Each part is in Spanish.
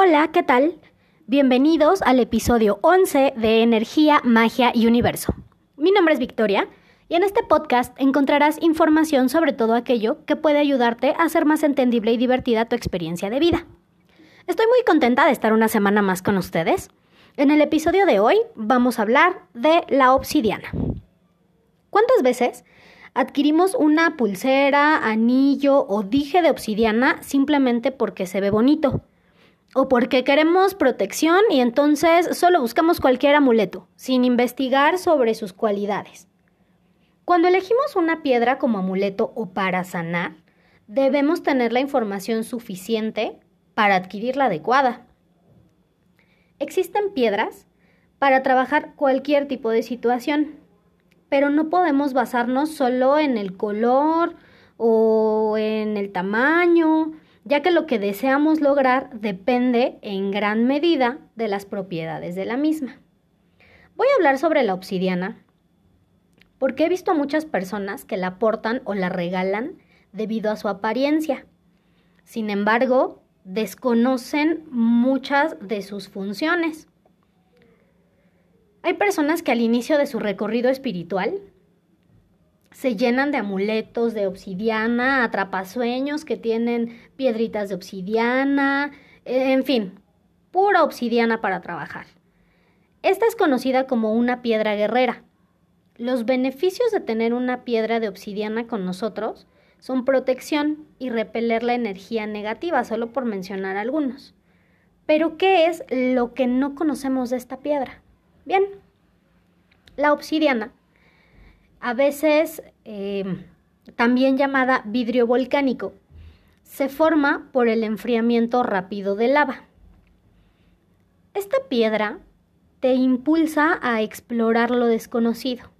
Hola, ¿qué tal? Bienvenidos al episodio 11 de Energía, Magia y Universo. Mi nombre es Victoria y en este podcast encontrarás información sobre todo aquello que puede ayudarte a hacer más entendible y divertida tu experiencia de vida. Estoy muy contenta de estar una semana más con ustedes. En el episodio de hoy vamos a hablar de la obsidiana. ¿Cuántas veces adquirimos una pulsera, anillo o dije de obsidiana simplemente porque se ve bonito? O porque queremos protección y entonces solo buscamos cualquier amuleto, sin investigar sobre sus cualidades. Cuando elegimos una piedra como amuleto o para sanar, debemos tener la información suficiente para adquirir la adecuada. Existen piedras para trabajar cualquier tipo de situación, pero no podemos basarnos solo en el color o en el tamaño ya que lo que deseamos lograr depende en gran medida de las propiedades de la misma. Voy a hablar sobre la obsidiana porque he visto a muchas personas que la portan o la regalan debido a su apariencia. Sin embargo, desconocen muchas de sus funciones. Hay personas que al inicio de su recorrido espiritual se llenan de amuletos de obsidiana, atrapasueños que tienen piedritas de obsidiana, en fin, pura obsidiana para trabajar. Esta es conocida como una piedra guerrera. Los beneficios de tener una piedra de obsidiana con nosotros son protección y repeler la energía negativa, solo por mencionar algunos. Pero, ¿qué es lo que no conocemos de esta piedra? Bien, la obsidiana a veces eh, también llamada vidrio volcánico, se forma por el enfriamiento rápido de lava. Esta piedra te impulsa a explorar lo desconocido,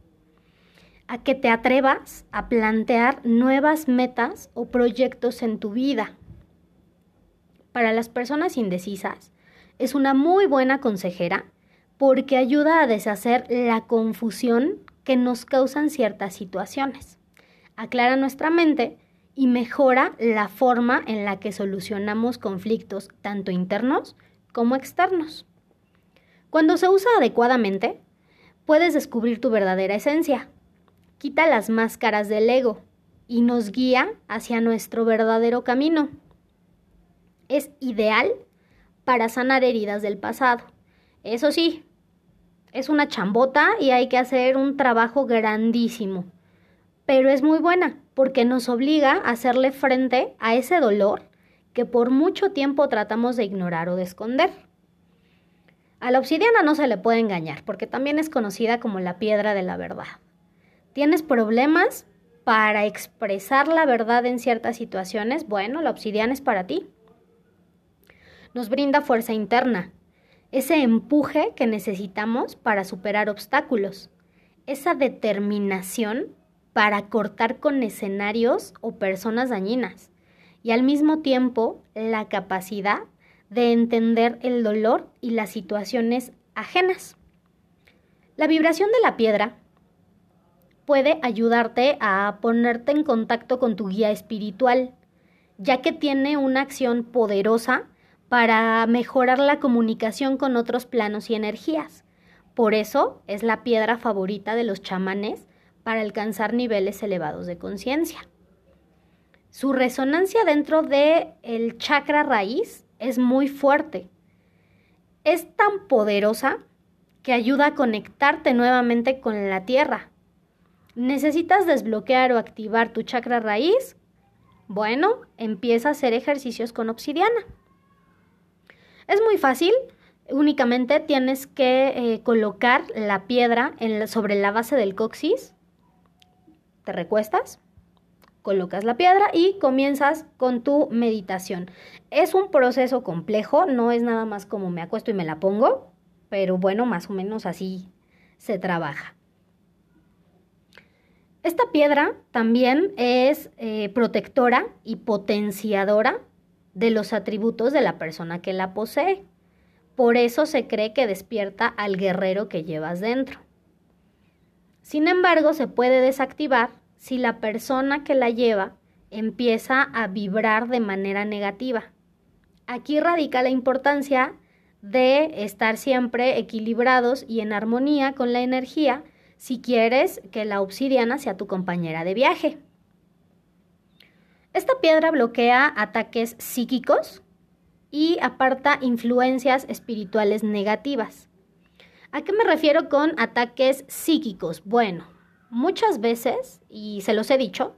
a que te atrevas a plantear nuevas metas o proyectos en tu vida. Para las personas indecisas, es una muy buena consejera porque ayuda a deshacer la confusión que nos causan ciertas situaciones. Aclara nuestra mente y mejora la forma en la que solucionamos conflictos tanto internos como externos. Cuando se usa adecuadamente, puedes descubrir tu verdadera esencia. Quita las máscaras del ego y nos guía hacia nuestro verdadero camino. Es ideal para sanar heridas del pasado. Eso sí, es una chambota y hay que hacer un trabajo grandísimo. Pero es muy buena porque nos obliga a hacerle frente a ese dolor que por mucho tiempo tratamos de ignorar o de esconder. A la obsidiana no se le puede engañar porque también es conocida como la piedra de la verdad. ¿Tienes problemas para expresar la verdad en ciertas situaciones? Bueno, la obsidiana es para ti. Nos brinda fuerza interna, ese empuje que necesitamos para superar obstáculos, esa determinación para cortar con escenarios o personas dañinas y al mismo tiempo la capacidad de entender el dolor y las situaciones ajenas. La vibración de la piedra puede ayudarte a ponerte en contacto con tu guía espiritual, ya que tiene una acción poderosa para mejorar la comunicación con otros planos y energías. Por eso es la piedra favorita de los chamanes para alcanzar niveles elevados de conciencia. Su resonancia dentro del el chakra raíz es muy fuerte. Es tan poderosa que ayuda a conectarte nuevamente con la tierra. ¿Necesitas desbloquear o activar tu chakra raíz? Bueno, empieza a hacer ejercicios con obsidiana. Es muy fácil, únicamente tienes que eh, colocar la piedra sobre la base del coxis, te recuestas, colocas la piedra y comienzas con tu meditación. Es un proceso complejo, no es nada más como me acuesto y me la pongo, pero bueno, más o menos así se trabaja. Esta piedra también es eh, protectora y potenciadora de los atributos de la persona que la posee. Por eso se cree que despierta al guerrero que llevas dentro. Sin embargo, se puede desactivar si la persona que la lleva empieza a vibrar de manera negativa. Aquí radica la importancia de estar siempre equilibrados y en armonía con la energía si quieres que la obsidiana sea tu compañera de viaje. Esta piedra bloquea ataques psíquicos y aparta influencias espirituales negativas. ¿A qué me refiero con ataques psíquicos? Bueno, muchas veces, y se los he dicho,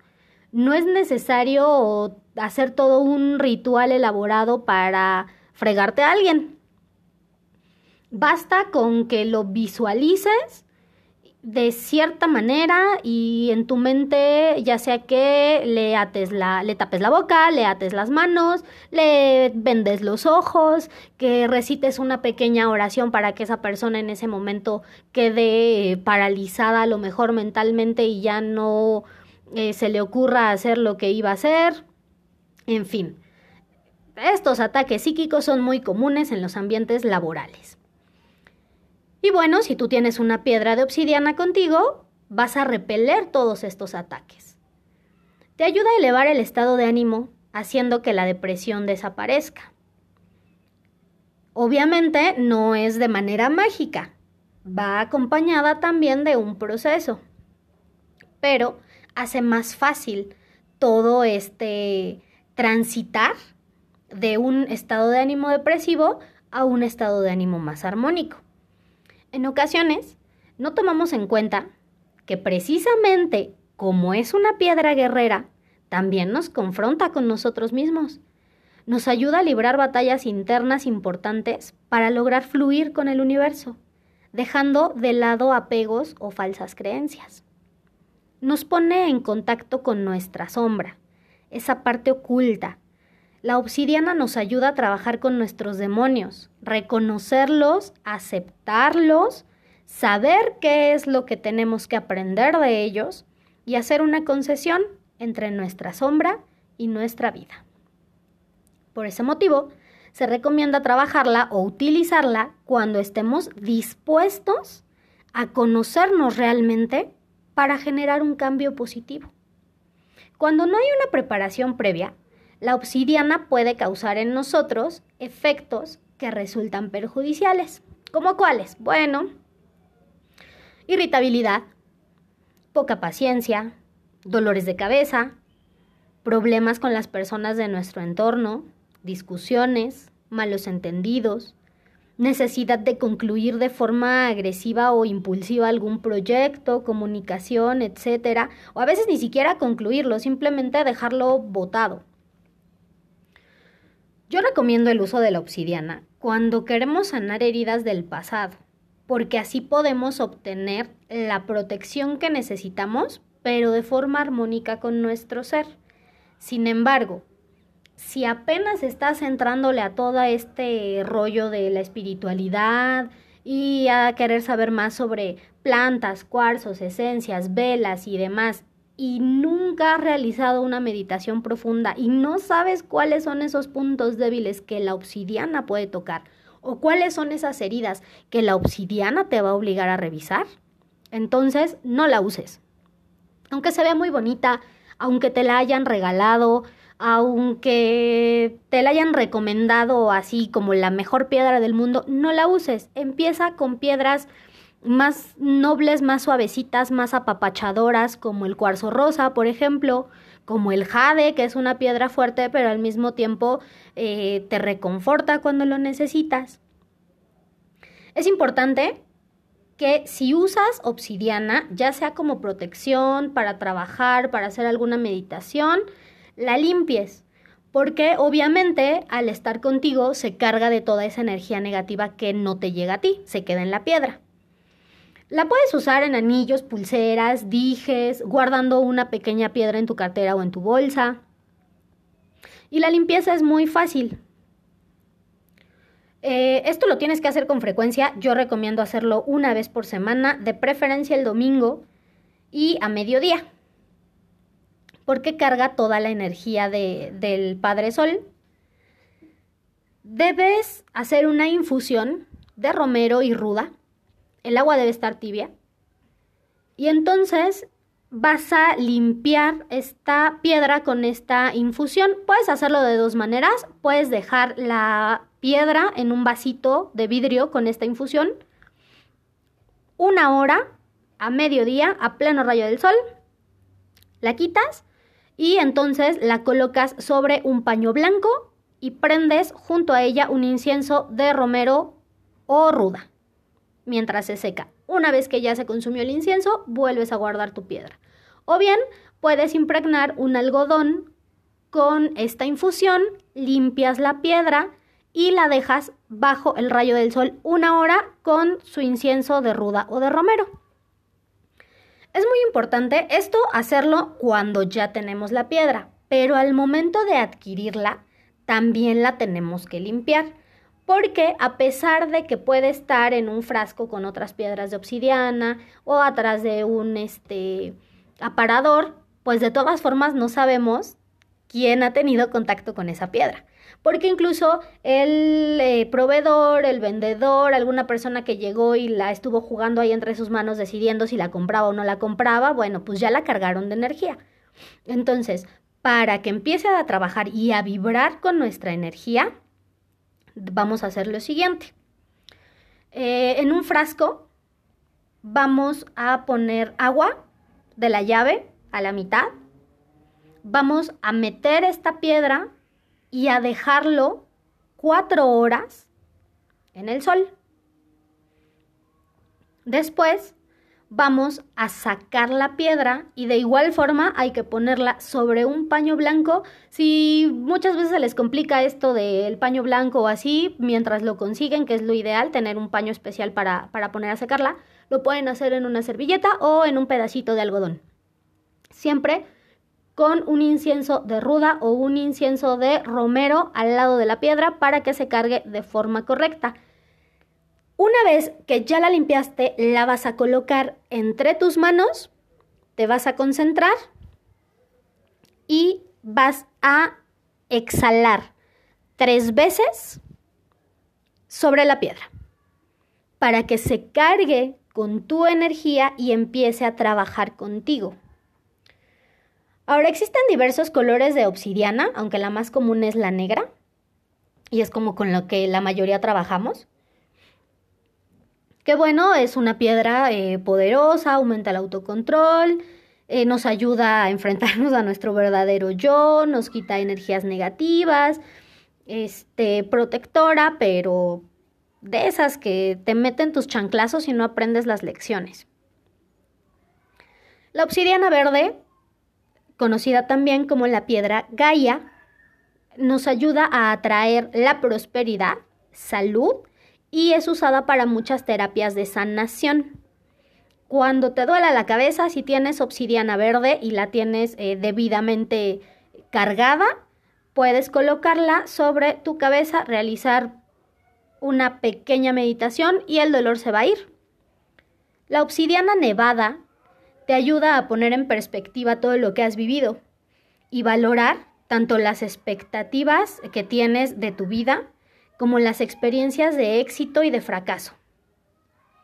no es necesario hacer todo un ritual elaborado para fregarte a alguien. Basta con que lo visualices de cierta manera y en tu mente ya sea que le ates la le tapes la boca, le ates las manos, le vendes los ojos, que recites una pequeña oración para que esa persona en ese momento quede paralizada a lo mejor mentalmente y ya no eh, se le ocurra hacer lo que iba a hacer. En fin, estos ataques psíquicos son muy comunes en los ambientes laborales. Y bueno, si tú tienes una piedra de obsidiana contigo, vas a repeler todos estos ataques. Te ayuda a elevar el estado de ánimo, haciendo que la depresión desaparezca. Obviamente no es de manera mágica, va acompañada también de un proceso, pero hace más fácil todo este transitar de un estado de ánimo depresivo a un estado de ánimo más armónico. En ocasiones, no tomamos en cuenta que precisamente como es una piedra guerrera, también nos confronta con nosotros mismos. Nos ayuda a librar batallas internas importantes para lograr fluir con el universo, dejando de lado apegos o falsas creencias. Nos pone en contacto con nuestra sombra, esa parte oculta. La obsidiana nos ayuda a trabajar con nuestros demonios, reconocerlos, aceptarlos, saber qué es lo que tenemos que aprender de ellos y hacer una concesión entre nuestra sombra y nuestra vida. Por ese motivo, se recomienda trabajarla o utilizarla cuando estemos dispuestos a conocernos realmente para generar un cambio positivo. Cuando no hay una preparación previa, la obsidiana puede causar en nosotros efectos que resultan perjudiciales. ¿Como cuáles? Bueno, irritabilidad, poca paciencia, dolores de cabeza, problemas con las personas de nuestro entorno, discusiones, malos entendidos, necesidad de concluir de forma agresiva o impulsiva algún proyecto, comunicación, etc. O a veces ni siquiera concluirlo, simplemente dejarlo botado. Yo recomiendo el uso de la obsidiana cuando queremos sanar heridas del pasado, porque así podemos obtener la protección que necesitamos, pero de forma armónica con nuestro ser. Sin embargo, si apenas estás entrándole a todo este rollo de la espiritualidad y a querer saber más sobre plantas, cuarzos, esencias, velas y demás, y nunca has realizado una meditación profunda y no sabes cuáles son esos puntos débiles que la obsidiana puede tocar o cuáles son esas heridas que la obsidiana te va a obligar a revisar, entonces no la uses. Aunque se vea muy bonita, aunque te la hayan regalado, aunque te la hayan recomendado así como la mejor piedra del mundo, no la uses. Empieza con piedras más nobles, más suavecitas, más apapachadoras, como el cuarzo rosa, por ejemplo, como el jade, que es una piedra fuerte, pero al mismo tiempo eh, te reconforta cuando lo necesitas. Es importante que si usas obsidiana, ya sea como protección, para trabajar, para hacer alguna meditación, la limpies, porque obviamente al estar contigo se carga de toda esa energía negativa que no te llega a ti, se queda en la piedra. La puedes usar en anillos, pulseras, dijes, guardando una pequeña piedra en tu cartera o en tu bolsa. Y la limpieza es muy fácil. Eh, esto lo tienes que hacer con frecuencia. Yo recomiendo hacerlo una vez por semana, de preferencia el domingo y a mediodía. Porque carga toda la energía del Padre Sol. Debes hacer una infusión de romero y ruda el agua debe estar tibia. Y entonces vas a limpiar esta piedra con esta infusión. Puedes hacerlo de dos maneras. Puedes dejar la piedra en un vasito de vidrio con esta infusión una hora a mediodía a pleno rayo del sol. La quitas y entonces la colocas sobre un paño blanco y prendes junto a ella un incienso de romero o ruda mientras se seca. Una vez que ya se consumió el incienso, vuelves a guardar tu piedra. O bien puedes impregnar un algodón con esta infusión, limpias la piedra y la dejas bajo el rayo del sol una hora con su incienso de ruda o de romero. Es muy importante esto hacerlo cuando ya tenemos la piedra, pero al momento de adquirirla también la tenemos que limpiar, porque a pesar de que puede estar en un frasco con otras piedras de obsidiana o atrás de un este aparador, pues de todas formas no sabemos quién ha tenido contacto con esa piedra. Porque incluso el eh, proveedor, el vendedor, alguna persona que llegó y la estuvo jugando ahí entre sus manos decidiendo si la compraba o no la compraba, bueno, pues ya la cargaron de energía. Entonces, para que empiece a trabajar y a vibrar con nuestra energía, vamos a hacer lo siguiente. Eh, en un frasco vamos a poner agua de la llave a la mitad. Vamos a meter esta piedra y a dejarlo cuatro horas en el sol. Después vamos a sacar la piedra y de igual forma hay que ponerla sobre un paño blanco. Si muchas veces se les complica esto del paño blanco o así, mientras lo consiguen, que es lo ideal, tener un paño especial para, para poner a secarla, lo pueden hacer en una servilleta o en un pedacito de algodón. Siempre con un incienso de ruda o un incienso de romero al lado de la piedra para que se cargue de forma correcta. Una vez que ya la limpiaste, la vas a colocar entre tus manos, te vas a concentrar y vas a exhalar tres veces sobre la piedra para que se cargue con tu energía y empiece a trabajar contigo. Ahora existen diversos colores de obsidiana, aunque la más común es la negra, y es como con lo que la mayoría trabajamos. Que bueno, es una piedra eh, poderosa, aumenta el autocontrol, eh, nos ayuda a enfrentarnos a nuestro verdadero yo, nos quita energías negativas, este, protectora, pero de esas que te meten tus chanclazos y no aprendes las lecciones. La obsidiana verde, conocida también como la piedra Gaia, nos ayuda a atraer la prosperidad, salud y es usada para muchas terapias de sanación. Cuando te duela la cabeza, si tienes obsidiana verde y la tienes eh, debidamente cargada, puedes colocarla sobre tu cabeza, realizar una pequeña meditación y el dolor se va a ir. La obsidiana nevada te ayuda a poner en perspectiva todo lo que has vivido y valorar tanto las expectativas que tienes de tu vida como las experiencias de éxito y de fracaso.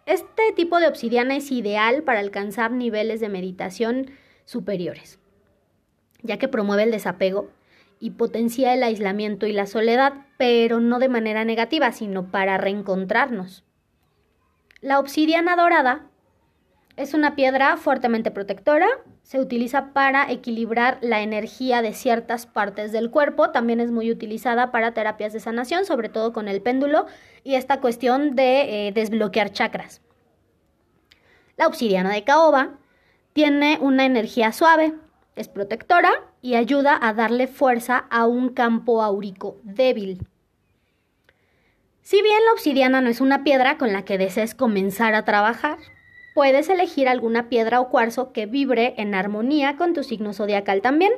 Este tipo de obsidiana es ideal para alcanzar niveles de meditación superiores, ya que promueve el desapego y potencia el aislamiento y la soledad, pero no de manera negativa, sino para reencontrarnos. La obsidiana dorada es una piedra fuertemente protectora, se utiliza para equilibrar la energía de ciertas partes del cuerpo, también es muy utilizada para terapias de sanación, sobre todo con el péndulo y esta cuestión de eh, desbloquear chakras. La obsidiana de caoba tiene una energía suave, es protectora y ayuda a darle fuerza a un campo áurico débil. Si bien la obsidiana no es una piedra con la que desees comenzar a trabajar, puedes elegir alguna piedra o cuarzo que vibre en armonía con tu signo zodiacal también.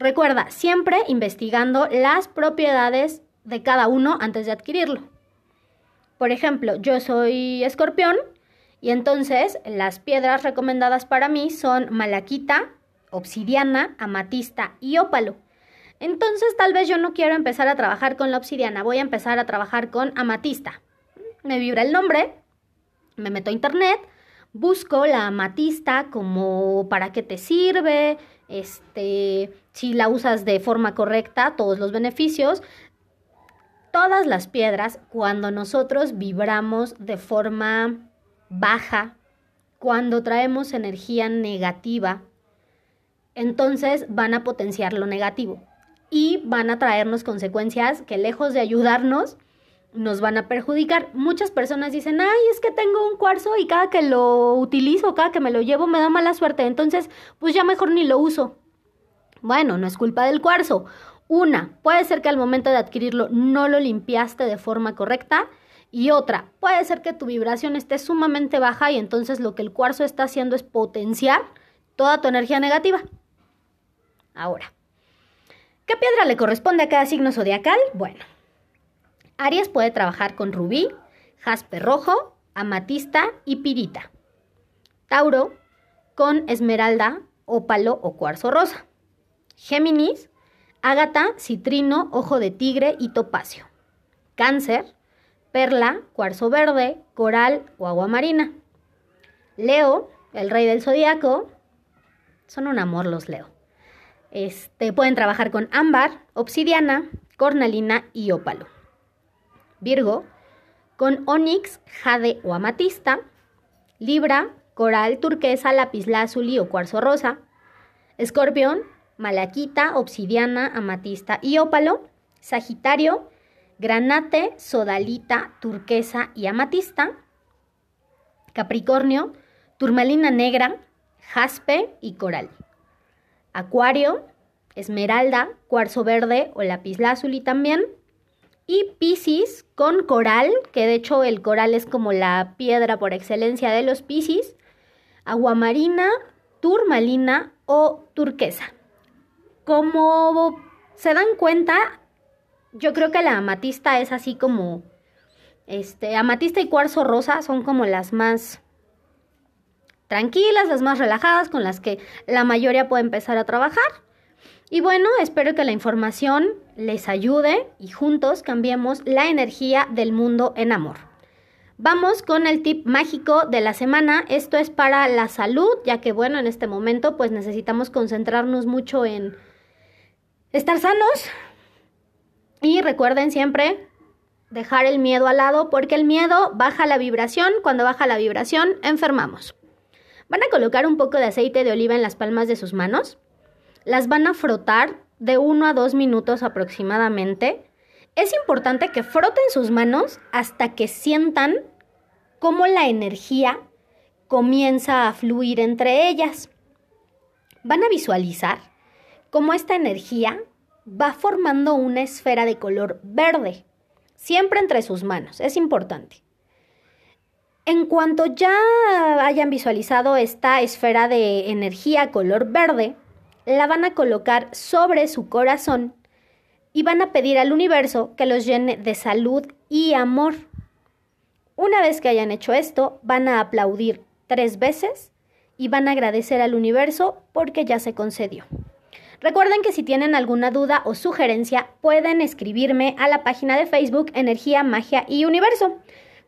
Recuerda, siempre investigando las propiedades de cada uno antes de adquirirlo. Por ejemplo, yo soy escorpión y entonces las piedras recomendadas para mí son malaquita, obsidiana, amatista y ópalo. Entonces tal vez yo no quiero empezar a trabajar con la obsidiana, voy a empezar a trabajar con amatista. Me vibra el nombre, me meto a internet, busco la amatista como para qué te sirve, este, si la usas de forma correcta, todos los beneficios. Todas las piedras, cuando nosotros vibramos de forma baja, cuando traemos energía negativa, entonces van a potenciar lo negativo y van a traernos consecuencias que lejos de ayudarnos, nos van a perjudicar. Muchas personas dicen, ay, es que tengo un cuarzo y cada que lo utilizo, cada que me lo llevo, me da mala suerte. Entonces, pues ya mejor ni lo uso. Bueno, no es culpa del cuarzo. Una, puede ser que al momento de adquirirlo no lo limpiaste de forma correcta. Y otra, puede ser que tu vibración esté sumamente baja y entonces lo que el cuarzo está haciendo es potenciar toda tu energía negativa. Ahora, ¿qué piedra le corresponde a cada signo zodiacal? Bueno, Aries puede trabajar con rubí, jaspe rojo, amatista y pirita. Tauro con esmeralda, ópalo o cuarzo rosa. Géminis, ágata, citrino, ojo de tigre y topacio. Cáncer, perla, cuarzo verde, coral o agua marina. Leo, el rey del zodiaco, son un amor los Leo. Este, pueden trabajar con ámbar, obsidiana, cornalina y ópalo. Virgo, con onix, jade o amatista. Libra, coral, turquesa, lapislázuli o cuarzo rosa. Escorpión, malaquita, obsidiana, amatista y ópalo. Sagitario, granate, sodalita, turquesa y amatista. Capricornio, turmalina negra, jaspe y coral. Acuario, esmeralda, cuarzo verde o lapislázuli también. Y Piscis con coral, que de hecho el coral es como la piedra por excelencia de los Piscis. Aguamarina, turmalina o turquesa. Como se dan cuenta, yo creo que la amatista es así como, este, amatista y cuarzo rosa son como las más tranquilas, las más relajadas, con las que la mayoría puede empezar a trabajar. Y bueno, espero que la información les ayude y juntos cambiemos la energía del mundo en amor. Vamos con el tip mágico de la semana. Esto es para la salud, ya que bueno, en este momento pues necesitamos concentrarnos mucho en estar sanos. Y recuerden siempre dejar el miedo al lado porque el miedo baja la vibración. Cuando baja la vibración, enfermamos. Van a colocar un poco de aceite de oliva en las palmas de sus manos. Las van a frotar de 1 a 2 minutos aproximadamente. Es importante que froten sus manos hasta que sientan cómo la energía comienza a fluir entre ellas. Van a visualizar cómo esta energía va formando una esfera de color verde, siempre entre sus manos, es importante. En cuanto ya hayan visualizado esta esfera de energía color verde, la van a colocar sobre su corazón y van a pedir al universo que los llene de salud y amor. Una vez que hayan hecho esto, van a aplaudir tres veces y van a agradecer al universo porque ya se concedió. Recuerden que si tienen alguna duda o sugerencia pueden escribirme a la página de Facebook Energía, Magia y Universo.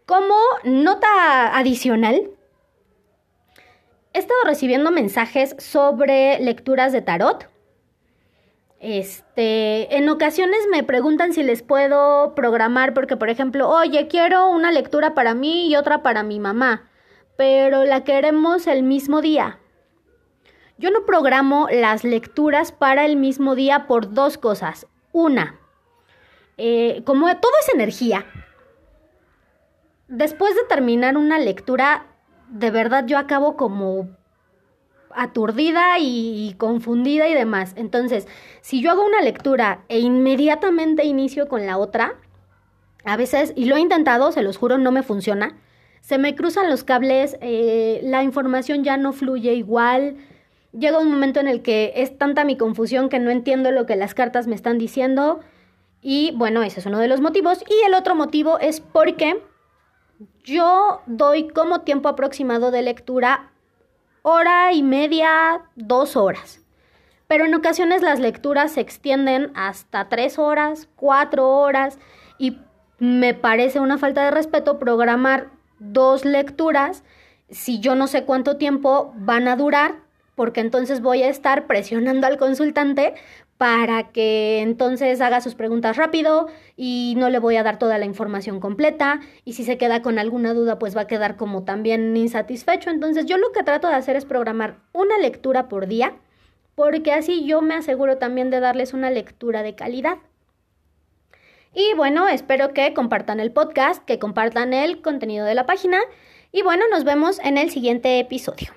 Como nota adicional, he estado recibiendo mensajes sobre lecturas de tarot. Este, en ocasiones me preguntan si les puedo programar porque por ejemplo, oye, quiero una lectura para mí y otra para mi mamá, pero la queremos el mismo día. Yo no programo las lecturas para el mismo día por dos cosas. Una, eh, como todo es energía, después de terminar una lectura, de verdad yo acabo como aturdida y, confundida y demás. Entonces, si yo hago una lectura e inmediatamente inicio con la otra, a veces, y lo he intentado, se los juro, no me funciona. Se me cruzan los cables, eh, la información ya no fluye igual llega un momento en el que es tanta mi confusión que no entiendo lo que las cartas me están diciendo. Y bueno, ese es uno de los motivos. Y el otro motivo es porque yo doy como tiempo aproximado de lectura hora y media, dos horas. Pero en ocasiones las lecturas se extienden hasta tres horas, cuatro horas. Y me parece una falta de respeto programar dos lecturas si yo no sé cuánto tiempo van a durar, porque entonces voy a estar presionando al consultante para que entonces haga sus preguntas rápido y no le voy a dar toda la información completa y si se queda con alguna duda pues va a quedar como también insatisfecho. Entonces yo lo que trato de hacer es programar una lectura por día porque así yo me aseguro también de darles una lectura de calidad. Y bueno, espero que compartan el podcast, que compartan el contenido de la página y bueno, nos vemos en el siguiente episodio.